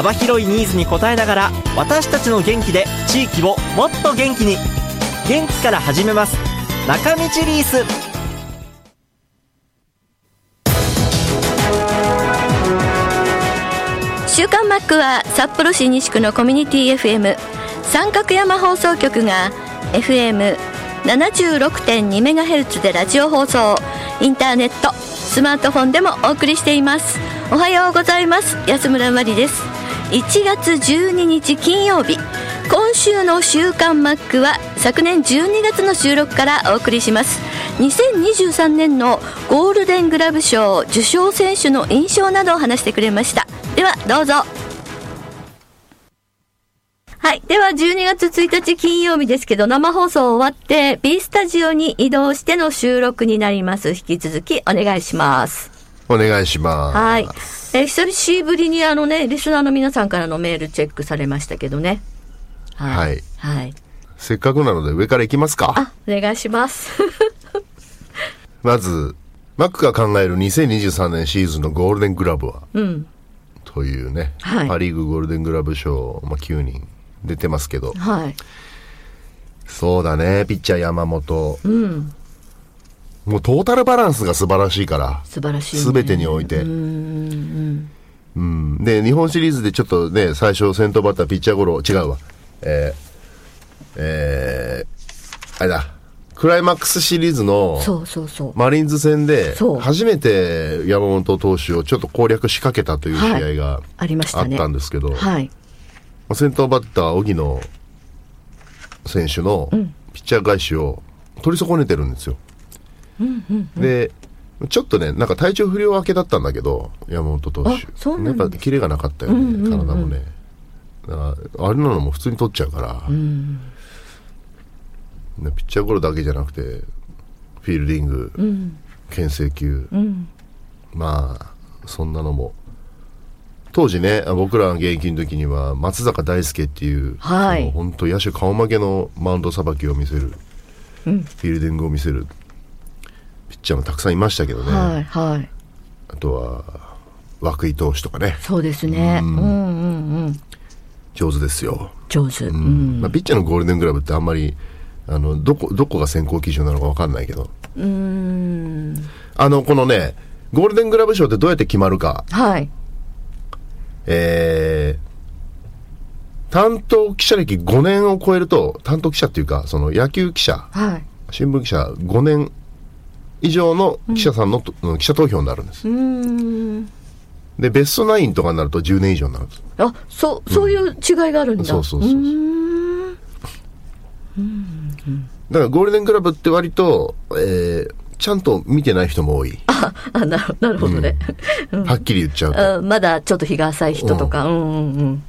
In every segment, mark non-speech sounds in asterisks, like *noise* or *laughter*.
幅広いニーズに応えながら私たちの元気で地域をもっと元気に。元気から始めます。中道リース。週刊マックは札幌市西区のコミュニティ FM 三角山放送局が FM76.2MHz でラジオ放送。インターネットスマートフォンでもお送りしています。おはようございます。安村まりです。1月12日金曜日今週の週刊マックは昨年12月の収録からお送りします2023年のゴールデングラブ賞受賞選手の印象などを話してくれましたではどうぞはい。では、12月1日金曜日ですけど、生放送終わって、B スタジオに移動しての収録になります。引き続きお願いします。お願いします。はい。えー久しぶりにあのね、リスナーの皆さんからのメールチェックされましたけどね。はい。はい。せっかくなので上から行きますか。あ、お願いします。*laughs* まず、マックが考える2023年シーズンのゴールデングラブは、うん。というね、はいパ・リーグゴールデングラブ賞、まあ、9人出てますけど、はい。そうだね、ピッチャー山本。うん。もうトータルバランスが素晴らしいから、素晴らしい、ね。すべてにおいて。うん。うん。で、日本シリーズでちょっとね、最初先頭バッターピッチャーゴロ、違うわ。えー、えー、あれだ、クライマックスシリーズの、そうそうそう。マリーンズ戦で初めて山本投手をちょっと攻略しかけたという試合がありましあったんですけど、はい。まあ先頭バッター、荻野選手のピッチャー返しを取り損ねてるんですよ。で、ちょっとね、なんか体調不良明けだったんだけど、山本投手。あそうなんです。やっぱキレがなかったよね、体もね。だから、あれなのも普通に取っちゃうから、ねピッチャーゴロだけじゃなくて、フィールディング、牽制球、まあ、そんなのも。当時ね、あ僕らが現役の時には、松坂大輔っていう、はい。本当野手顔負けのマウンドさばきを見せる、フィールディングを見せる、ピッチャーもたくさんいましたけどね。はい。はい。あとは、涌井投手とかね、そうですね。うんうんうん。上手ですよ。上手。ううんん。まあ、ピッチャーのゴールデングラブってあんまり、あの、どこ、どこが選考基準なのかわかんないけど。うーん。あの、このね、ゴールデングラブ賞ってどうやって決まるか。はい。えー、担当記者歴5年を超えると、担当記者っていうか、その野球記者、はい。新聞記者5年以上の記者さんのと、記者投票になるんです。で、ベストナインとかになると10年以上になるんです。あ、そう、そういう違いがあるんだ。そうそうそうそうーんだからゴールデングラブって割と、えー、ちゃんと見てない人も多い。あ、なるなるほどね。はっきり言っちゃうと。うんまだちょっと日が浅い人とか、うん、うんうん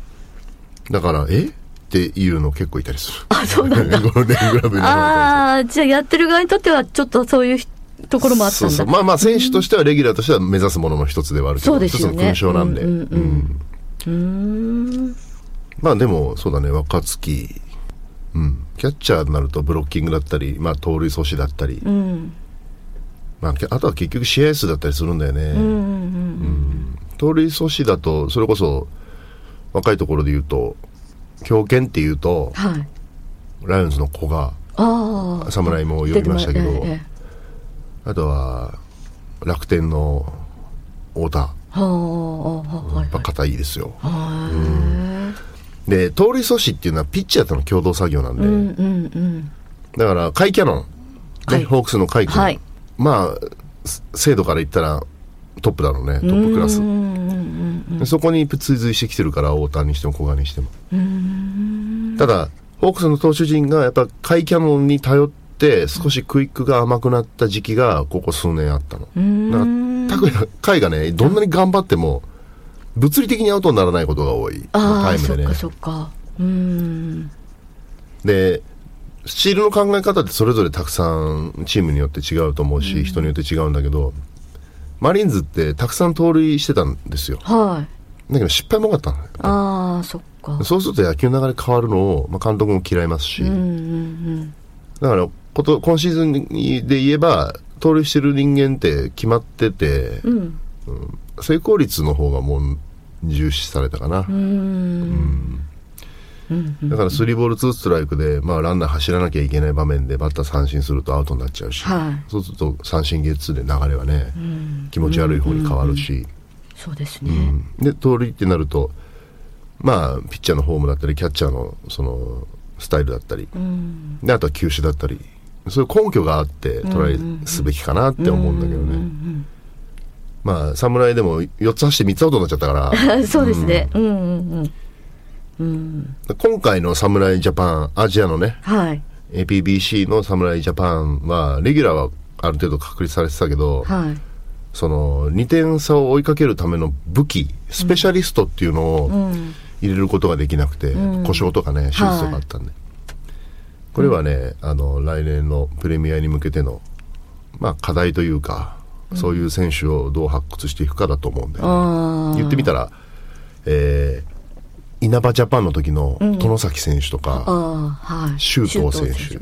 だから、え？っていうの結構いたりする。あ、そうなんだ。*laughs* ゴールデングラブになああ、じゃあやってる側にとってはちょっとそういうところもあったんだ。まあまあ、選手としては、レギュラーとしては目指すものの一つではあるけど、そうですよね一つの勲章なんで。うんうんうんうーん。まあでも、そうだね、若月、うん。キャッチャーになるとブロッキングだったり、まあ盗塁阻止だったり、うん。まあ、あとは結局試合数だったりするんだよね。盗塁阻止だと、それこそ、若いところで言うと、強肩っていうと、はい。ライオンズの子が。侍も呼びましたけど、あとは、楽天の太田、はあ、はいやっぱ硬いですよ。はい。で、盗塁阻止っていうのはピッチャーとの共同作業なんで、うんうんうん。だから、カイキャノン、ねはい。ホークスのカイ君、はい。まあ、す精度から言ったらトップだろうね、トップクラス。そこに追随してきてるから、大谷にしても古賀にしても。ただ、ホークスの投手陣がやっぱカイキャノンに頼って、少しクイックが甘くなった時期が、ここ数年あったの。うん。だから、カイがね、どんなに頑張っても、物理的にアウトにならないことが多い。ああ、タイムでねそっか。そっか。うんでスチールの考え方ってそれぞれたくさんチームによって違うと思うし、人によって違うんだけどマリーンズってたくさん盗塁してたんですよはいだけど失敗も多かったのよああそっかそうすると野球の流れ変わるのを、まあ、監督も嫌いますし、うんうんだからこと今シーズンで言えば盗塁してる人間って決まってて、うんうん成功率の方がもう重視されたかな、うん。だからスリーボールツーストライクで、まあ、ランナー走らなきゃいけない場面でバッター三振するとアウトになっちゃうし、はい。そうすると三振ゲッツーで流れはね、気持ち悪い方に変わるし、そうですね。うん。で盗塁ってなるとまあピッチャーのフォームだったりキャッチャーのそのスタイルだったり、うん。であとは球種だったりそういう根拠があってトライすべきかなって思うんだけどね、まあ侍でも4つ走って3つアウトになっちゃったから。*laughs* そうですね。うん。うんうん今回の侍ジャパンアジアのねはい。APBC の侍ジャパンはレギュラーはある程度確立されてたけど、はい。その2点差を追いかけるための武器スペシャリストっていうのを入れることができなくて、故障とかね手術とかあったんで、これはねあの来年のプレミアに向けての、まあ、課題というか、そういう選手をどう発掘していくかだと思うんで、あ言ってみたら、えー、稲葉ジャパンの時の外崎選手とか、はい。周東選手。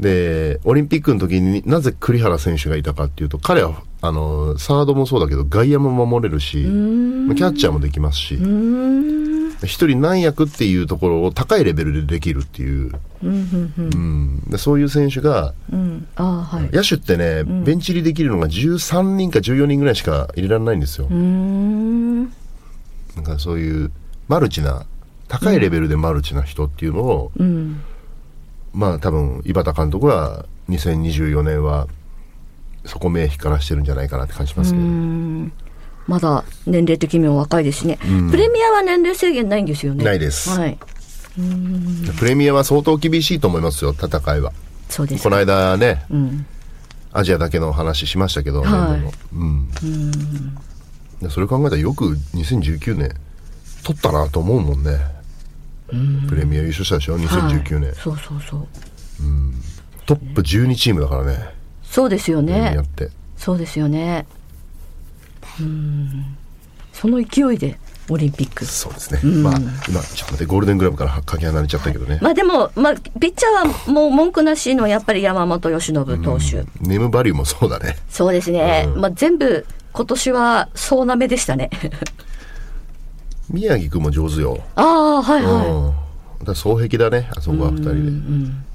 で、オリンピックの時になぜ栗原選手がいたかっていうと、彼は、あの、サードもそうだけど、外野も守れるし、まあキャッチャーもできますし、一人何役っていうところを高いレベルでできるっていう、うんでそういう選手が、うん。ああはい。野手ってね、ベンチ入りできるのが13人か14人ぐらいしか入れられないんですよ。うーん。なんかそういうマルチな、高いレベルでマルチな人っていうのを、うん。まあ多分井端監督は2024年はそこ目光らしてるんじゃないかなって感じますけど、まだ年齢的にも若いですしね、プレミアは年齢制限ないんですよね。ないです。はい。プレミアは相当厳しいと思いますよ戦いは。そうです。この間ね、ん。アジアだけの話しましたけど、うん。でそれ考えたらよく2019年取ったなと思うもんね。プレミア優勝したでしょ？2019年、はいそうそうそう。トップ12チームだからね。そうですよね。そうですよね。うんその勢いでオリンピック。そうですね、まあ今ちょっと待ってゴールデングラブからかけ離れちゃったけどね、まあでも、まあ、ピッチャーはもう文句なしのやっぱり山本由伸投手、ネームバリューもそうだね。そうですね、まあ全部今年は総なめでしたね。*laughs* 宮城君も上手よ、ああはいはい、うん、だ双璧だねあそこは2人で。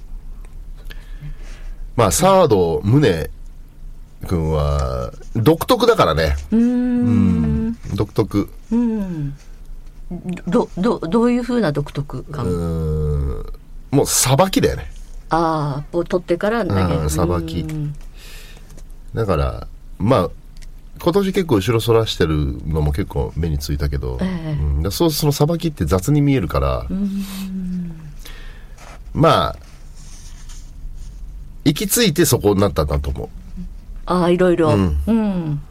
まあサード宗君は独特だからね。うん。独特。どどどういうふうな独特感、うん。もうさばきだよね。ああボール取ってから投げる。うんさばき。うんだからまあ今年結構後ろそらしてるのも結構目についたけど、ええ。うん、だそうそのさばきって雑に見えるから、まあ行き着いてそこになったんだと思うああいろいろ。うん。うん。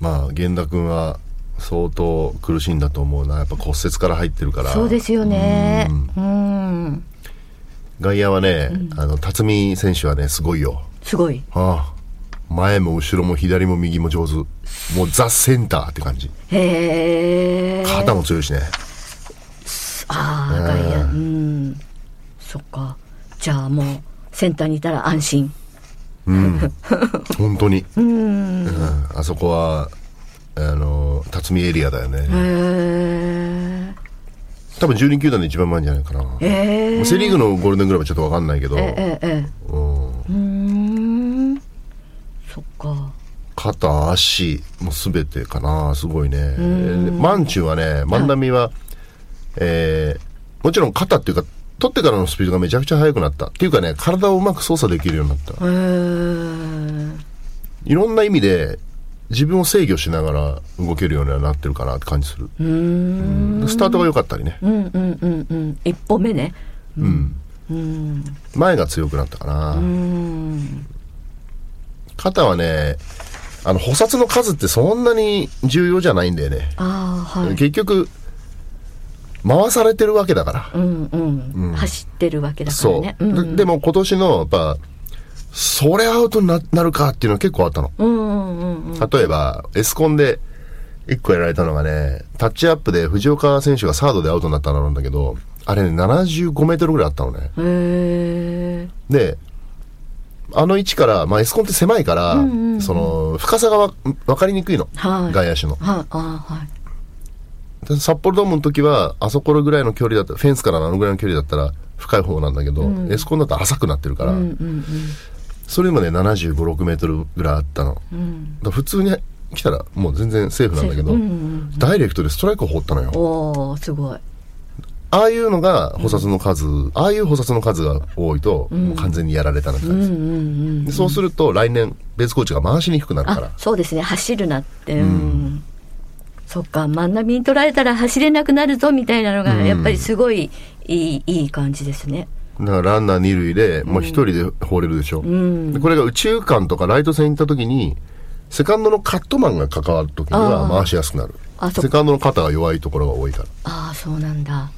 まあ源田君は相当苦しいんだと思うな。やっぱ骨折から入ってるから。そうですよね。うん。外野はね、あの辰巳選手はねすごいよ。すごい。ああ。前も後ろも左も右も上手。もうザ・センターって感じ。へえ肩も強いしね。ああ外野。うんそっか。じゃあもうセンターにいたら安心。*laughs* 本当に、うん。あそこはあの辰巳エリアだよね、へえ多分12球団で一番前じゃないかな、ええセ・リーグのゴールデングラブはちょっと分かんないけど、えええうん。うーん。そっか。肩足もう全てかな。すごいね。でマンチュはね万波は、えーもちろん肩っていうか取ってからのスピードがめちゃくちゃ速くなった。っていうかね体をうまく操作できるようになった。いろんな意味で自分を制御しながら動けるようにはなってるかなって感じする。うん。スタートが良かったりね。うんうんうんうん。一歩目ね。前が強くなったかな。うん。肩はねあの、補殺の数ってそんなに重要じゃないんだよね。ああはい。結局、回されてるわけだから。うんうん、走ってるわけだからそう、ねうん。うんででも今年の、やっぱ、それアウトにななるかっていうのは結構あったの。うんうんうんうん。例えば、エスコンで一個やられたのがね、タッチアップで藤岡選手がサードでアウトになったのなんだけど、あれね、75メートルぐらいあったのね。へえで、あの位置から、まあ、エスコンって狭いから、その、深さがわ分かりにくいの。はい。外野手の。はい。はい。で札幌ドームの時は、あそこぐらいの距離だったら、フェンスからあのぐらいの距離だったら、深い方なんだけど、エスコンだと浅くなってるから、うんうんそれまで75、6メートルぐらいあったの。うん。普通に来たら、もう全然セーフなんだけど、うんうんダイレクトでストライクを放ったのよ。おおすごい。ああいうのが補殺の数、ああいう補殺の数が多いと、もう完全にやられたな感じ、うんうんそうすると来年ベースコーチが回しにくくなるから。あそうですね。走るなって。うん、そっか万波に取られたら走れなくなるぞみたいなのがうん。やっぱりすごいいいいい感じですね。だからランナー二塁でもう一人で放れるでしょ、ん。でこれが宇宙間とかライト線行った時にセカンドのカットマンが関わる時には回しやすくなる。セカンドの肩が弱いところが多いから。ああそうなんだ。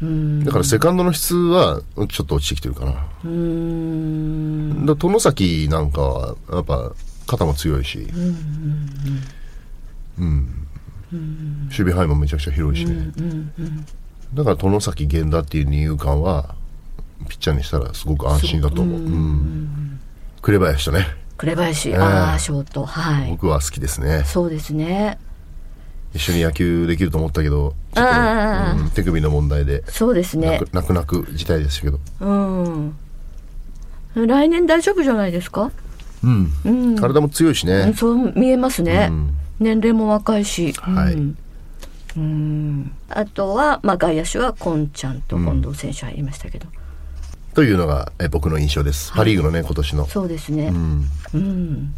うん。だからセカンドの質はちょっと落ちてきてるかな、うーん。だ外崎なんかはやっぱ肩も強いし。うん守備範囲もめちゃくちゃ広いしね、だから外崎源田っていう二遊間はピッチャーにしたらすごく安心だと思う。うん紅林とね。紅林、ええ。ああショート。はい。僕は好きですね。そうですね。一緒に野球できると思ったけどちょっとあー。うん手首の問題でそうですね。泣く泣く泣く事態でしたけど。うん。来年大丈夫じゃないですか？うん、うん。体も強いしね、そう見えますね、うん年齢も若いし、はい。うん。うん。あとは、まあ、外野手はコンちゃんと近藤選手入りましたけど、というのがえ僕の印象です、パ・リーグのね今年の。そうですね。うん。うん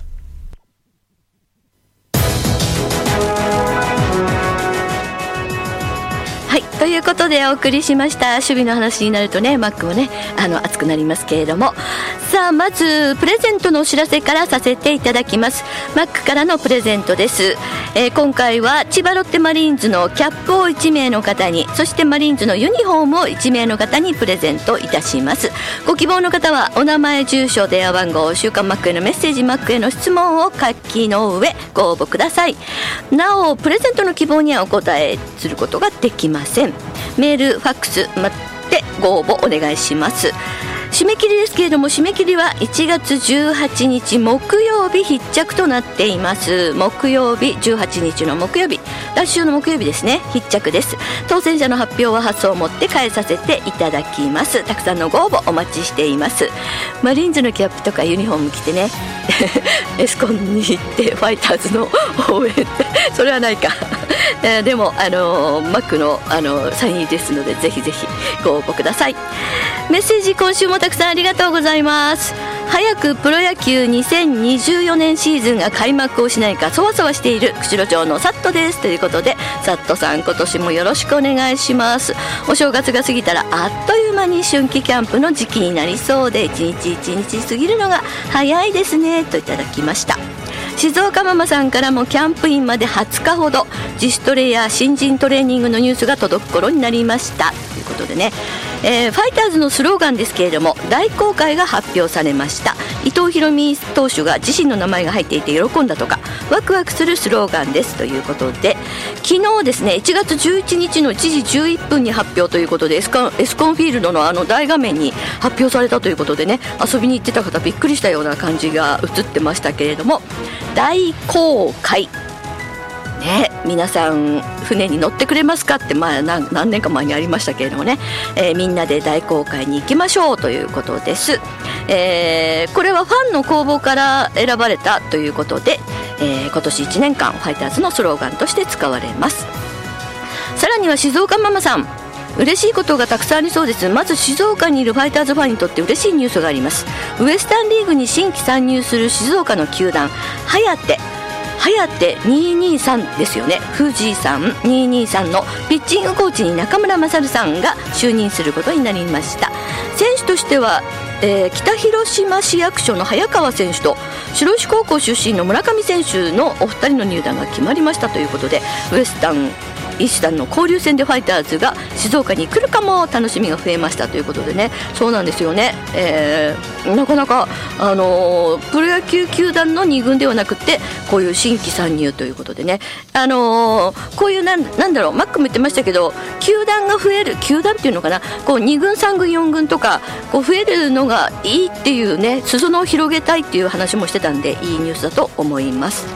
はいということでお送りしました守備の話になるとねマックもねあの熱くなりますけれども。さあまずプレゼントのお知らせからさせていただきます。マックからのプレゼントです、えー今回は千葉ロッテマリーンズのキャップを1名の方にそしてマリーンズのユニフォームを1名の方にプレゼントいたします。ご希望の方はお名前住所電話番号週刊マックへのメッセージマックへの質問を書きの上ご応募ください。なおプレゼントの希望にはお答えすることができません。メールファックス待ってご応募お願いします。締め切りですけれども締め切りは1月18日木曜日必着となっています。木曜日18日の木曜日。来週の木曜日ですね。必着です。当選者の発表は発送をもって返させていただきます。たくさんのご応募お待ちしています。マリンズのキャップとかユニフォーム着てね。*laughs* エスコンに行ってファイターズの応援。っ *laughs* てそれはないか。えーでもあのーマックのあのーサイン入りですのでぜひぜひご応募ください。メッセージ今週もたくさんありがとうございます。早くプロ野球2024年シーズンが開幕をしないかそわそわしている釧路町のサットです。ということでサットさん今年もよろしくお願いします。お正月が過ぎたらあっという間に春季キャンプの時期になりそうで一日一日過ぎるのが早いですね。といただきました。静岡ママさんからもキャンプインまで20日ほど自主トレや新人トレーニングのニュースが届く頃になりました。ということでね、えーファイターズのスローガンですけれども大公開が発表されました。伊藤大海投手が自身の名前が入っていて喜んだとかワクワクするスローガンです。ということで昨日ですね1月11日の1時11分に発表ということでエスコンエスコンフィールドのあの大画面に発表されたということでね遊びに行ってた方びっくりしたような感じが映ってましたけれども大公開。ね、皆さん船に乗ってくれますかって、まあ、何年か前にありましたけれどもね、えーみんなで大公開に行きましょうということです、えーこれはファンの公募から選ばれたということで、えー今年1年間ファイターズのスローガンとして使われます。さらには静岡ママさん。嬉しいことがたくさんありそうです。まず静岡にいるファイターズファンにとって嬉しいニュースがあります。ウエスタンリーグに新規参入する静岡の球団ハヤテ。はやて223ですよね。藤井さん223のピッチングコーチに中村勝さんが就任することになりました。選手としてはえー、北広島市役所の早川選手と白石高校出身の村上選手のお二人の入団が決まりましたということでウエスタン石田の交流戦でファイターズが静岡に来るかも楽しみが増えましたということでね。そうなんですよね、えー、なかなか、あのー、プロ野球球団の2軍ではなくてこういう新規参入ということでね、あのー、こういうなんなんだろうマックも言ってましたけど球団が増える球団っていうのかな。こう2軍3軍4軍とかこう増えるのがいいっていうね裾野を広げたいっていう話もしてたんでいいニュースだと思います。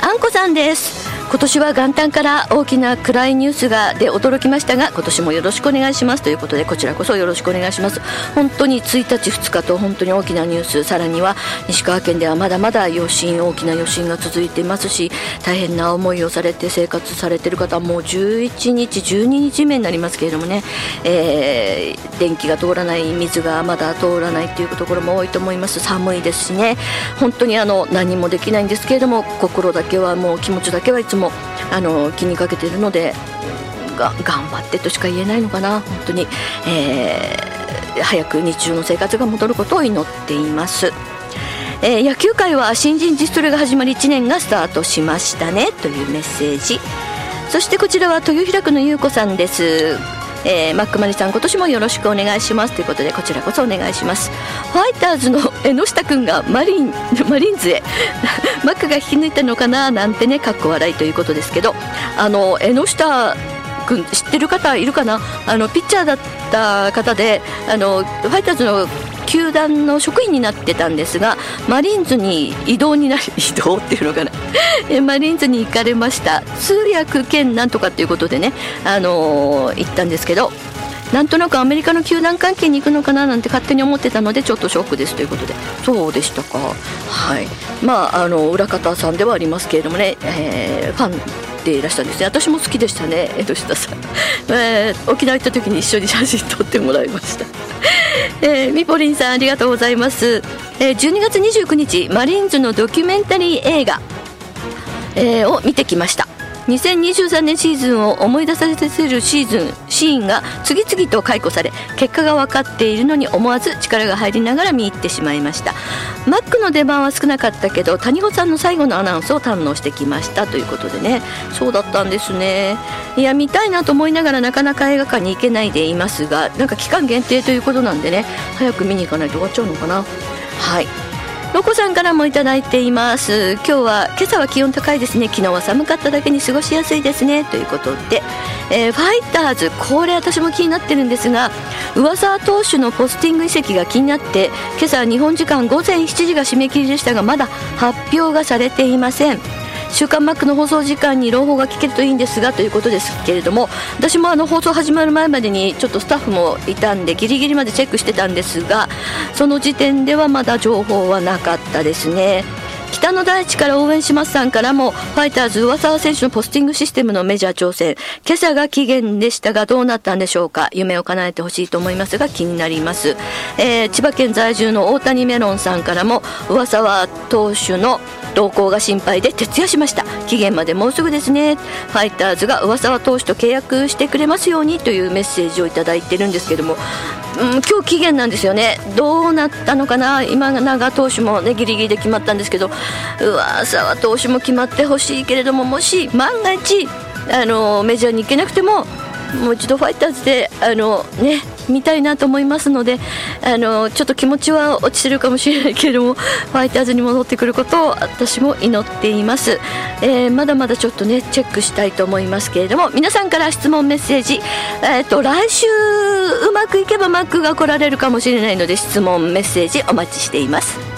あんこさんです。今年は元旦から大きな暗いニュースがで驚きましたが今年もよろしくお願いします。ということでこちらこそよろしくお願いします。本当に1日2日と本当に大きなニュース。さらには石川県ではまだまだ余震大きな余震が続いていますし大変な思いをされて生活されている方もう11日12日目になりますけれどもね、えー、電気が通らない水がまだ通らないというところも多いと思います。寒いですしね。本当にあの何もできないんですけれども心だけはもう気持ちだけはいつももあの気にかけているのでが頑張ってとしか言えないのかな。本当に、えー、早く日中の生活が戻ることを祈っています。えー、野球界は新人自主トレが始まり1年がスタートしましたね。というメッセージ。そしてこちらは豊平区の優子さんです。えー、マックマリさん今年もよろしくお願いします。ということでこちらこそお願いします。ファイターズの江下君がマリン *laughs* マリンズへ。*laughs* マックが引き抜いたのかななんてねかっこ笑いということですけど。あの江下君知ってる方いるかな？あのピッチャーだった方であのファイターズの球団の職員になってたんですがマリーンズに移動になり *laughs* 移動っていうのかな。マリーンズに行かれました。通訳兼なんとかっていうことでね、あのー、行ったんですけどなんとなくアメリカの球団関係に行くのかななんて勝手に思ってたのでちょっとショックですということで。そうでしたか。はい。まああの裏方さんではありますけれどもね、えー、ファンでいらしたんですね。私も好きでしたね。*laughs* 江戸下さん、えー、沖縄行った時に一緒に写真撮ってもらいました。*laughs* えー、みぽりんさんありがとうございます、えー、12月29日マリーンズのドキュメンタリー映画、えー、を見てきました。2023年シーズンを思い出させるシーズンシーンが次々と解雇され結果が分かっているのに思わず力が入りながら見入ってしまいました。マックの出番は少なかったけど谷保さんの最後のアナウンスを堪能してきました。ということでね。そうだったんですね。いや見たいなと思いながらなかなか映画館に行けないでいますがなんか期間限定ということなんでね早く見に行かないと終わっちゃうのかな。はい。ロコさんからもいただいています。今日は今朝は気温高いですね。昨日は寒かっただけに過ごしやすいですね。ということで、えー、ファイターズこれ私も気になってるんですが上沢投手のポスティング移籍が気になって今朝日本時間午前7時が締め切りでしたがまだ発表がされていません。週刊マックの放送時間に朗報が聞けるといいんですがということですけれども私もあの放送始まる前までにちょっとスタッフもいたんでギリギリまでチェックしてたんですがその時点ではまだ情報はなかったですね。北の大地から応援しますさんからもファイターズ上沢選手のポスティングシステムのメジャー挑戦。今朝が期限でしたがどうなったんでしょうか。夢を叶えてほしいと思いますが気になります、えー、千葉県在住の大谷メロンさんからも上沢投手の動向が心配で徹夜しました。期限までもうすぐですね。ファイターズが上沢投手と契約してくれますようにというメッセージを頂いてるんですけども、うん、今日期限なんですよね。どうなったのかな。今永投手もねギリギリで決まったんですけど。上沢投手も決まってほしいけれどももし万が一あのメジャーに行けなくてももう一度ファイターズであのね見たいなと思いますのであのちょっと気持ちは落ちてるかもしれないけれどもファイターズに戻ってくることを私も祈っています、えー、まだまだちょっとねチェックしたいと思いますけれども皆さんから質問メッセージ、えーと、来週うまくいけばマックが来られるかもしれないので質問メッセージお待ちしています。